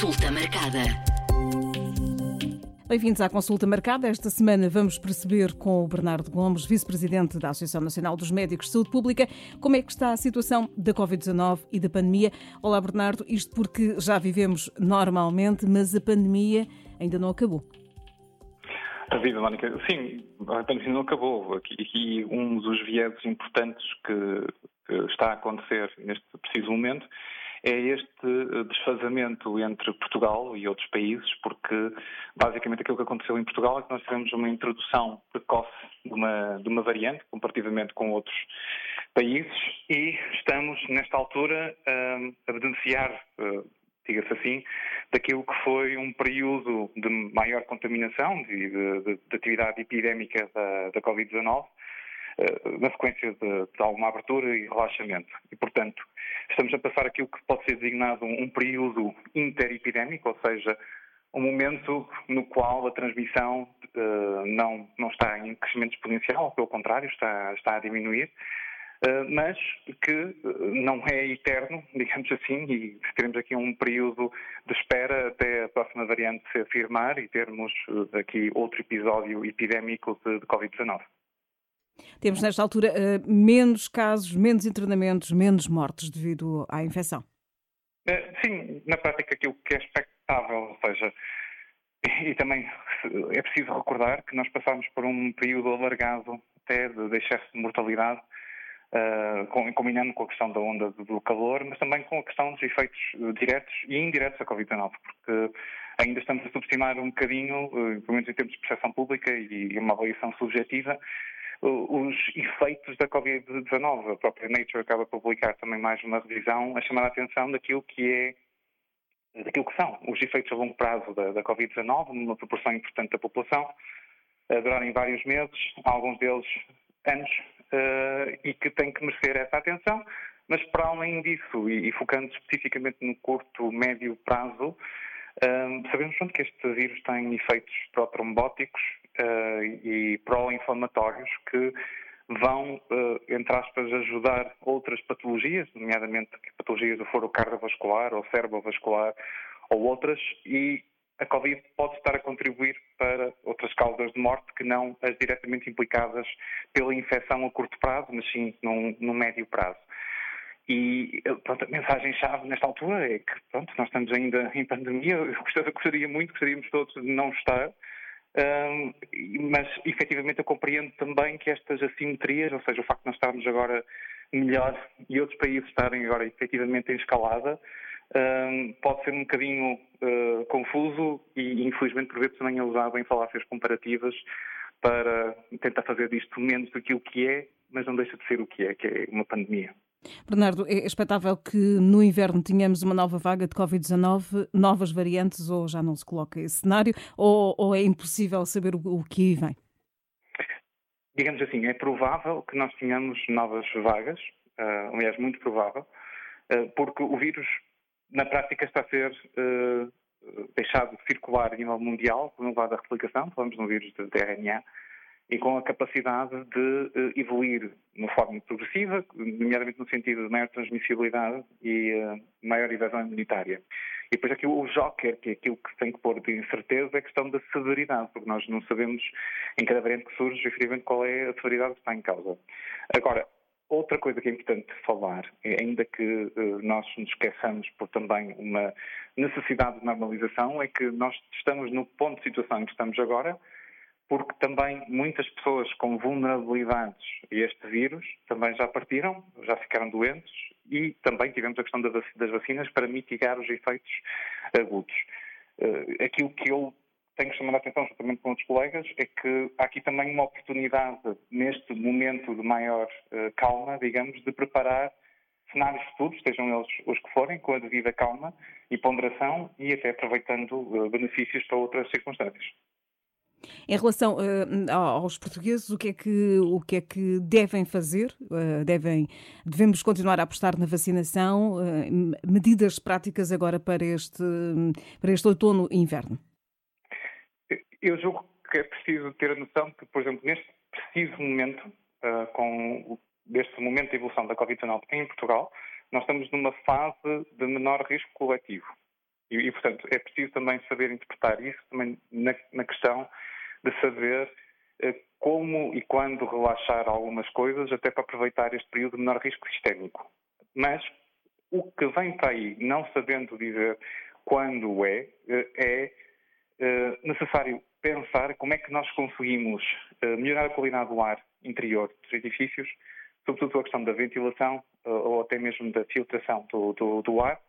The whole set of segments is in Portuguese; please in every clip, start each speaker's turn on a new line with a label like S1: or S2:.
S1: Consulta marcada.
S2: Bem-vindos à consulta marcada. Esta semana vamos perceber com o Bernardo Gomes, vice-presidente da Associação Nacional dos Médicos de Saúde Pública, como é que está a situação da Covid-19 e da pandemia. Olá, Bernardo. Isto porque já vivemos normalmente, mas a pandemia ainda não acabou.
S3: A vida, Mónica, sim, a pandemia não acabou. Aqui, aqui um dos vieses importantes que, que está a acontecer neste preciso momento é este eh, desfazamento entre Portugal e outros países, porque basicamente aquilo que aconteceu em Portugal é que nós tivemos uma introdução precoce de uma, de uma variante, comparativamente com outros países, e estamos, nesta altura, a beneficiar, eh, diga-se assim, daquilo que foi um período de maior contaminação de, de, de atividade epidémica da, da Covid-19, eh, na sequência de, de, alguma abertura e relaxamento. E, portanto, estamos a passar aquilo que pode ser designado um, período interepidémico, ou seja, um momento no qual a transmissão uh, não, não está em crescimento exponencial, pelo contrário, está, está a diminuir, uh, mas que não é eterno, digamos assim, e teremos aqui um período de espera até a próxima variante se afirmar e termos aqui outro episódio epidémico de, de Covid-19.
S2: Temos, nesta altura, eh, menos casos, menos internamentos, menos mortes devido à infecção.
S3: Eh, sim, na prática aquilo que é expectável, ou seja, e também é preciso recordar que nós passámos por um período alargado até de excesso de mortalidade, uh, combinando com a questão da onda do calor, mas também com a questão dos efeitos diretos e indiretos da Covid-19, porque ainda estamos a subestimar um bocadinho, pelo menos em termos de percepção pública e uma avaliação subjetiva, os efeitos da Covid-19. A própria Nature acaba de publicar também mais uma revisão a chamar a atenção daquilo que é daquilo que são os efeitos a longo prazo da, da Covid-19, numa proporção importante da população, a durarem vários meses, alguns deles anos, uh, e que tem que merecer essa atenção. Mas, para além disso, e, e focando especificamente no curto, médio prazo, uh, sabemos pronto, que este vírus tem efeitos protrombóticos uh, e pró-inflamatórios que vão, uh, entre aspas, ajudar outras patologias, nomeadamente patologias do foro cardiovascular ou cerebrovascular ou outras, e a Covid pode estar a contribuir para outras causas de morte que não as diretamente implicadas pela infecção a curto prazo, mas sim no, médio prazo. E pronto, a mensagem-chave nesta altura é que pronto, nós estamos ainda em pandemia, eu gostaria, gostaria muito, gostaríamos todos de não estar, mas efetivamente eu compreendo também que estas assimetrias, ou seja, o facto de nós estarmos agora melhor e outros países estarem agora efetivamente em escalada, pode ser um bocadinho uh, confuso e infelizmente por vezes também é usado em falácias comparativas para tentar fazer disto menos do que o que é, mas não deixa de ser o que é, que é uma pandemia.
S2: Bernardo, é expectável que no inverno tenhamos uma nova vaga de Covid-19, novas variantes, ou já não se coloca esse cenário, ou, ou é impossível saber o, o, que vem?
S3: Digamos assim, é provável que nós tenhamos novas vagas, uh, aliás, muito provável, uh, porque o vírus, na prática, está a ser uh, deixado de circular a nível mundial, por um lado da replicação, falamos no vírus de RNA, e com a capacidade de uh, evoluir de uma forma progressiva, nomeadamente no sentido de maior transmissibilidade e uh, maior evasão imunitária. E depois aqui o joker, que é aquilo que tem que pôr de incerteza, é a questão da severidade, porque nós não sabemos em cada variante que surge, efetivamente, qual é a severidade que está em causa. Agora, outra coisa que é importante falar, é, ainda que uh, nós nos esqueçamos por também uma necessidade de normalização, é que nós estamos no ponto de situação em que estamos agora, porque também muitas pessoas com vulnerabilidades a este vírus também já partiram, já ficaram doentes e também tivemos a questão das vacinas para mitigar os efeitos agudos. Eh, aquilo que eu tenho chamado a atenção, juntamente com outros colegas, é que há aqui também uma oportunidade, neste momento de maior eh, calma, digamos, de preparar cenários futuros, sejam eles os que forem, com a devida calma e ponderação e até aproveitando eh, benefícios para outras circunstâncias.
S2: Em relação uh, aos portugueses, o que é que, o que, é que devem fazer? Uh, devem, devemos continuar a apostar na vacinação? Uh, medidas práticas agora para este, para este outono e inverno?
S3: Eu julgo que é preciso ter a noção que, por exemplo, neste preciso momento, com deste momento de evolução da Covid-19 em Portugal, nós estamos numa fase de menor risco coletivo. E, e, portanto, é preciso também saber interpretar isso, também na, na questão de saber eh, como e quando relaxar algumas coisas, até para aproveitar este período de menor risco sistémico. Mas o que vem para aí, não sabendo dizer quando é, eh, é eh, necessário pensar como é que nós conseguimos melhorar a qualidade do ar interior dos edifícios, sobretudo a questão da ventilação ou até mesmo da filtração do, do, do ar,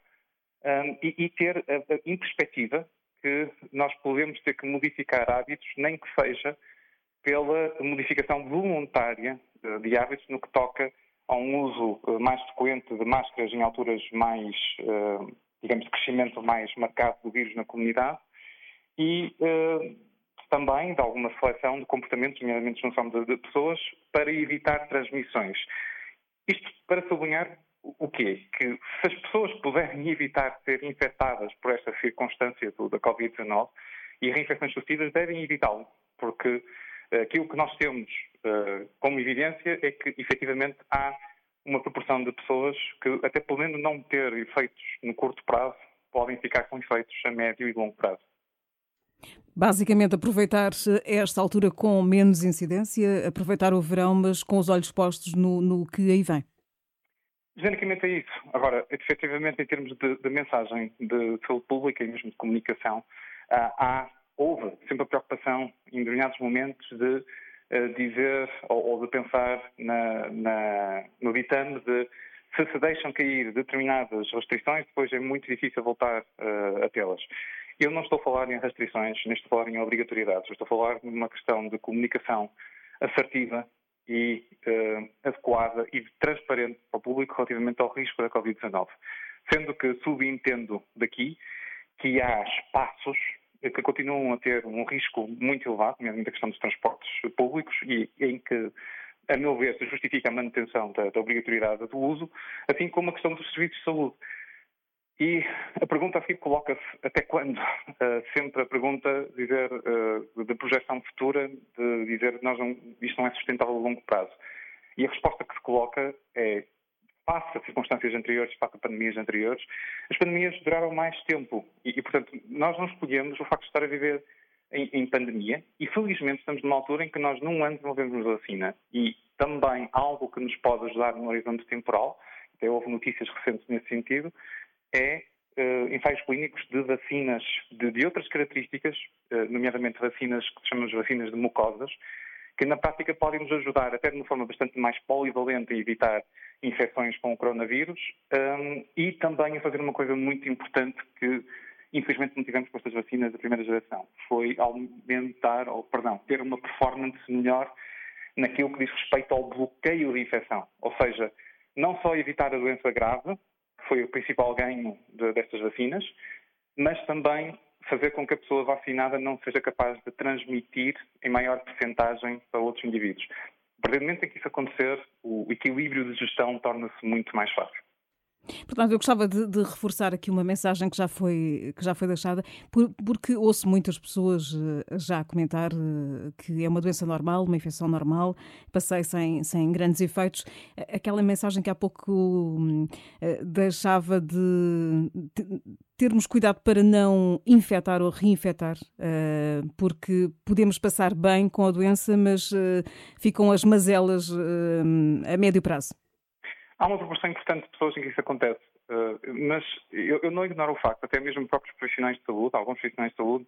S3: e, e, ter em perspectiva que nós podemos ter que modificar hábitos, nem que seja pela modificação voluntária de hábitos no que toca a um uso eh, mais frequente de máscaras em alturas mais, eh, digamos, de crescimento mais marcado do vírus na comunidade e eh, também de alguma seleção de comportamentos, nomeadamente junção de pessoas, para evitar transmissões. Isto para sublinhar o quê? Que se as pessoas puderem evitar ser infectadas por esta circunstância do, da Covid-19 e reinfecções sucessivas, devem evitá-lo, porque aquilo que nós temos uh, como evidência é que, efetivamente, há uma proporção de pessoas que, até podendo não ter efeitos no curto prazo, podem ficar com efeitos a médio e longo prazo.
S2: Basicamente, aproveitar esta altura com menos incidência, aproveitar o verão, mas com os olhos postos no, no que aí vem.
S3: Genericamente é isso. Agora, efetivamente, em termos de, de mensagem de saúde pública e mesmo de comunicação, uh, há houve sempre a preocupação, em determinados momentos, de uh, dizer ou, ou, de pensar na, na, no ditame de se se deixam cair determinadas restrições, depois é muito difícil voltar uh, a tê-las. Eu não estou a falar em restrições, nem estou a falar em obrigatoriedades, estou a falar numa questão de comunicação assertiva e uh, adequada e transparente para o público relativamente ao risco da Covid-19. Sendo que subentendo daqui que há espaços que continuam a ter um risco muito elevado, mesmo da questão dos transportes públicos, e em que, a meu ver, se justifica a manutenção da, da obrigatoriedade do uso, assim como a questão dos serviços de saúde. E a pergunta aqui coloca-se até quando? Uh, sempre a pergunta dizer uh, de projeção futura, de dizer nós não, isto não é sustentável a longo prazo. E a resposta que se coloca é face a circunstâncias anteriores, face a pandemias anteriores, as pandemias duraram mais tempo. E, e portanto, nós não escolhemos o facto de estar a viver em, em, pandemia e, felizmente, estamos numa altura em que nós, num ano, desenvolvemos vacina. E também algo que nos pode ajudar no horizonte temporal, até houve notícias recentes nesse sentido, é uh, ensaios clínicos de vacinas de, de outras características, uh, nomeadamente vacinas que chamamos vacinas de mucosas, que na prática podem nos ajudar, até de uma forma bastante mais polivalente, a evitar infecções com o coronavírus um, e também a fazer uma coisa muito importante que infelizmente não tivemos com estas vacinas da primeira geração, foi aumentar, ou perdão, ter uma performance melhor naquilo que diz respeito ao bloqueio de infecção. Ou seja, não só evitar a doença grave, foi o principal ganho de, destas vacinas, mas também fazer com que a pessoa vacinada não seja capaz de transmitir em maior percentagem para outros indivíduos. A partir do momento em que isso acontecer, o equilíbrio de gestão torna-se muito mais fácil.
S2: Portanto, eu gostava de, de, reforçar aqui uma mensagem que já foi, que já foi deixada, por, porque ouço muitas pessoas eh, já comentar eh, que é uma doença normal, uma infecção normal, passei sem, sem grandes efeitos. Aquela mensagem que há pouco hum, eh, deixava de, de termos cuidado para não infectar ou reinfetar, porque podemos passar bem com a doença, mas ficam as mazelas a médio prazo.
S3: Há uma proporção importante de pessoas em que isso acontece, uh, mas eu, não ignoro o facto, até mesmo próprios profissionais de saúde, alguns profissionais de saúde,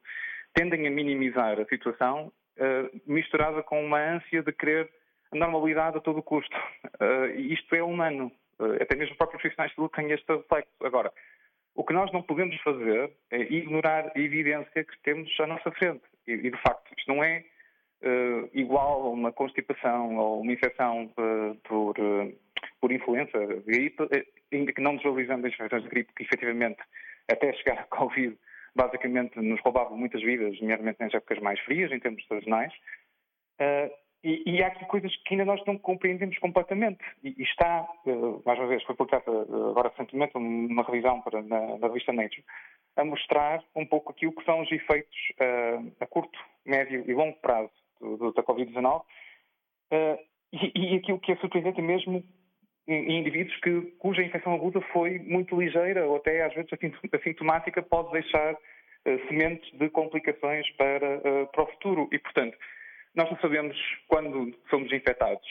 S3: tendem a minimizar a situação uh, misturada com uma ânsia de querer a normalidade a todo custo. Uh, e isto é humano. até mesmo próprios profissionais de saúde têm este reflexo. Agora, o que nós não podemos fazer é ignorar a evidência que temos à nossa frente. E de facto, isto não é igual a uma constipação ou uma infecção por por influenza, gripe, eh, ainda que não desvalorizando as infecções de gripe, que efetivamente, até chegar a Covid, basicamente nos roubavam muitas vidas, nomeadamente nas épocas mais frias, em termos sazonais. Uh, e, e, há aqui coisas que ainda nós não compreendemos completamente. E, e está, uh, mais uma vez, foi publicada uh, agora recentemente uma revisão para, na, na, revista Nature, a mostrar um pouco aqui o que são os efeitos a curto, médio e longo prazo do, do, da Covid-19. E, e aquilo que é surpreendente mesmo em indivíduos que, cuja infecção aguda foi muito ligeira ou até às vezes assintomática pode deixar uh, sementes de complicações para, uh, para o futuro. E, portanto, nós não sabemos quando somos infectados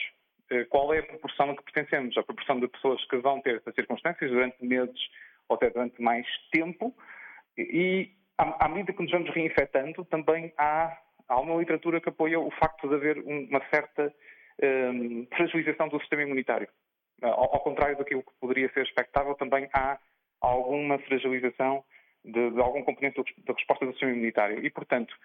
S3: uh, qual é a proporção a que pertencemos, a proporção de pessoas que vão ter essas circunstâncias durante meses ou até durante mais tempo. E, à, à medida que nos vamos reinfectando, também há, há uma literatura que apoia o facto de haver uma certa um, fragilização do sistema imunitário. Ah, ao, contrário daquilo que poderia ser expectável, também há alguma fragilização de, de algum componente da resposta do sistema imunitário. E, portanto,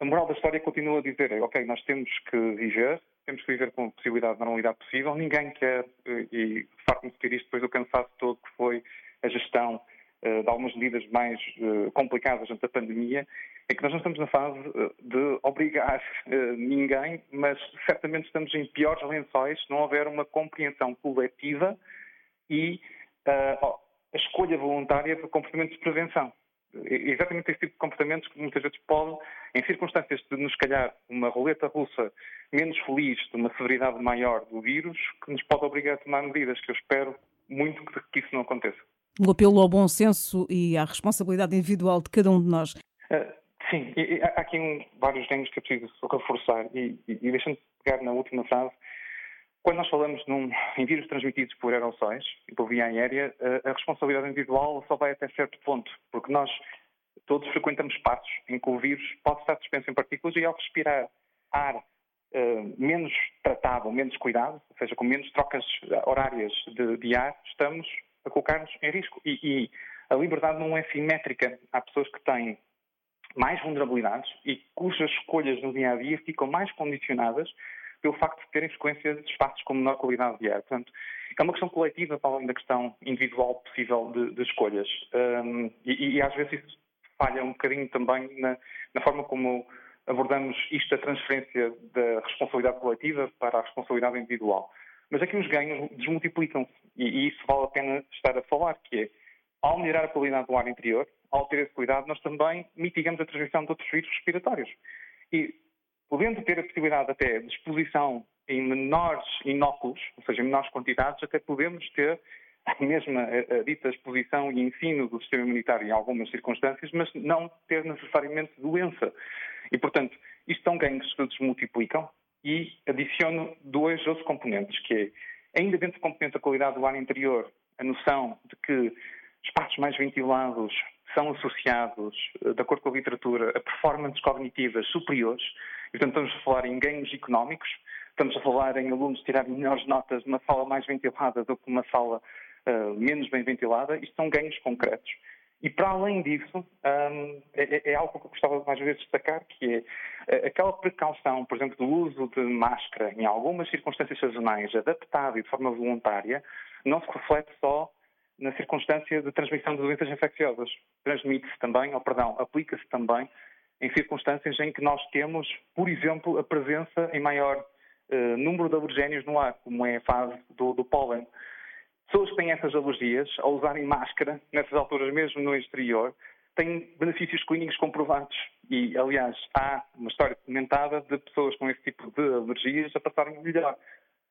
S3: a moral da história continua a dizer, ok, nós temos que viver, temos que viver com a possibilidade de normalidade possível, ninguém quer, eh, e farto-me discutir isto depois do cansaço todo que foi a gestão de algumas medidas mais uh, complicadas durante a pandemia, é que nós não estamos na fase de obrigar ninguém, mas certamente estamos em piores lençóis se não houver uma compreensão coletiva e a escolha voluntária de comportamentos de prevenção. Exatamente esse tipo de comportamentos que muitas vezes pode, em circunstâncias de nos calhar uma roleta russa menos feliz, de uma severidade maior do vírus, que nos pode obrigar a tomar medidas, que eu espero muito que isso não aconteça.
S2: Um apelo ao bom senso e à responsabilidade individual de cada um de nós.
S3: Uh, sim, há aqui um, vários ganhos que é preciso reforçar e, e, e deixando-me pegar na última frase, quando nós falamos num, em vírus transmitidos por aerossóis e por via aérea, a, a responsabilidade individual só vai até certo ponto, porque nós todos frequentamos espaços em que o vírus pode estar suspenso em partículas e ao respirar ar uh, menos tratado, menos cuidado, ou seja, com menos trocas horárias de, de ar, estamos a colocar-nos em risco. E, e, a liberdade não é simétrica. Há pessoas que têm mais vulnerabilidades e cujas escolhas no dia a dia ficam mais condicionadas pelo facto de terem frequência de espaços com menor qualidade de ar. Portanto, é uma questão coletiva para além da questão individual possível de, de escolhas. Um, e, e, às vezes isso falha um bocadinho também na, na, forma como abordamos isto, a transferência da responsabilidade coletiva para a responsabilidade individual. Mas aqui os ganhos desmultiplicam-se e, isso vale a pena estar a falar, que é, ao melhorar a qualidade do ar interior, ao ter esse cuidado, nós também mitigamos a transmissão de outros vírus respiratórios. E podendo ter a possibilidade até de exposição em menores inóculos, ou seja, em menores quantidades, até podemos ter a mesma a, a dita exposição e ensino do sistema imunitário em algumas circunstâncias, mas não ter necessariamente doença. E, portanto, isto são ganhos que se desmultiplicam e adiciono dois outros componentes, que é, ainda dentro do componente da qualidade do ar interior, a noção de que espaços mais ventilados são associados, de acordo com a literatura, a performances cognitivas superiores, Portanto, estamos a falar em ganhos económicos, estamos a falar em alunos tirarem melhores notas numa sala mais ventilada do que uma sala uh, menos bem ventilada. Isto são ganhos concretos. E para além disso, um, é, é, algo que eu gostava mais vezes de destacar, que é uh, aquela precaução, por exemplo, do uso de máscara em algumas circunstâncias sazonais, adaptada e de forma voluntária, não se reflete só na circunstância de transmissão de doenças infecciosas. Transmite-se também, ou perdão, aplica-se também em circunstâncias em que nós temos, por exemplo, a presença em maior uh, número de alergénios no ar, como é a fase do, do pólen. Pessoas que têm essas alergias, ao usarem máscara, nessas alturas mesmo no exterior, têm benefícios clínicos comprovados. E, aliás, há uma história documentada de pessoas com esse tipo de alergias a passarem melhor.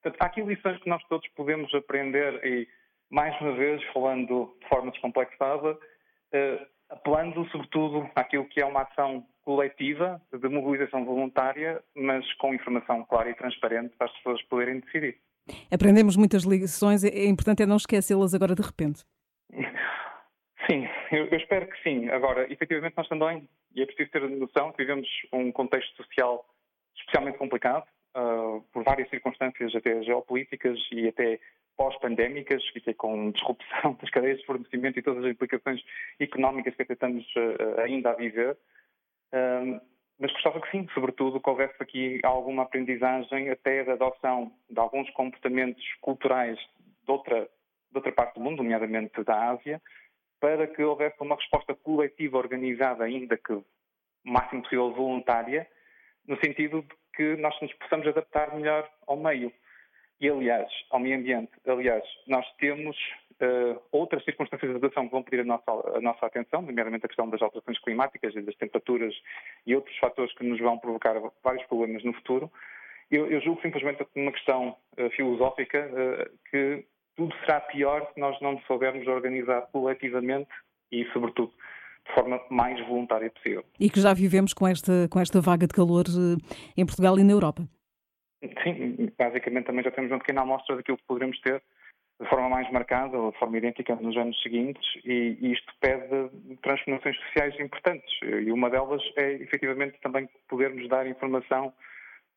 S3: Portanto, há aqui lições que nós todos podemos aprender e, mais uma vez, falando de forma descomplexada, uh, apelando sobretudo àquilo que é uma ação coletiva de mobilização voluntária, mas com informação clara e transparente para as pessoas poderem decidir.
S2: Aprendemos muitas lições, é importante é não esquecê-las agora de repente.
S3: Sim, eu, eu, espero que sim. Agora, efetivamente, nós também, e é preciso ter noção que vivemos um contexto social especialmente complicado, uh, por várias circunstâncias, até geopolíticas e até pós-pandémicas, e até com disrupção das cadeias de fornecimento e todas as implicações económicas que até estamos uh, ainda a viver. Um, mas gostava que sim, sobretudo que houvesse aqui alguma aprendizagem até da adoção de alguns comportamentos culturais de outra, de outra parte do mundo, nomeadamente da Ásia, para que houvesse uma resposta coletiva organizada, ainda que o máximo possível voluntária, no sentido de que nós nos possamos adaptar melhor ao meio. E, aliás, ao meio ambiente. Aliás, nós temos Uh, outras circunstâncias de adaptação que vão pedir a nossa, a nossa atenção, nomeadamente a questão das alterações climáticas e das temperaturas e outros fatores que nos vão provocar vários problemas no futuro. Eu, eu julgo simplesmente uma questão uh, filosófica uh, que tudo será pior se nós não nos soubermos organizar coletivamente e, sobretudo, de forma mais voluntária possível.
S2: E que já vivemos com esta, com esta vaga de calor em Portugal e na Europa.
S3: Sim, basicamente também já temos uma pequena amostra daquilo que poderemos ter de forma mais marcada ou de forma idêntica nos anos seguintes e, e isto pede transformações sociais importantes e uma delas é efetivamente também podermos dar informação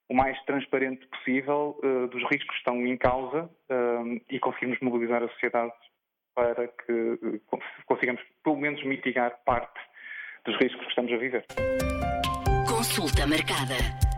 S3: o mais transparente possível uh, dos riscos que estão em causa uh, e conseguirmos mobilizar a sociedade para que uh, consigamos pelo menos mitigar parte dos riscos que estamos a viver. Consulta marcada.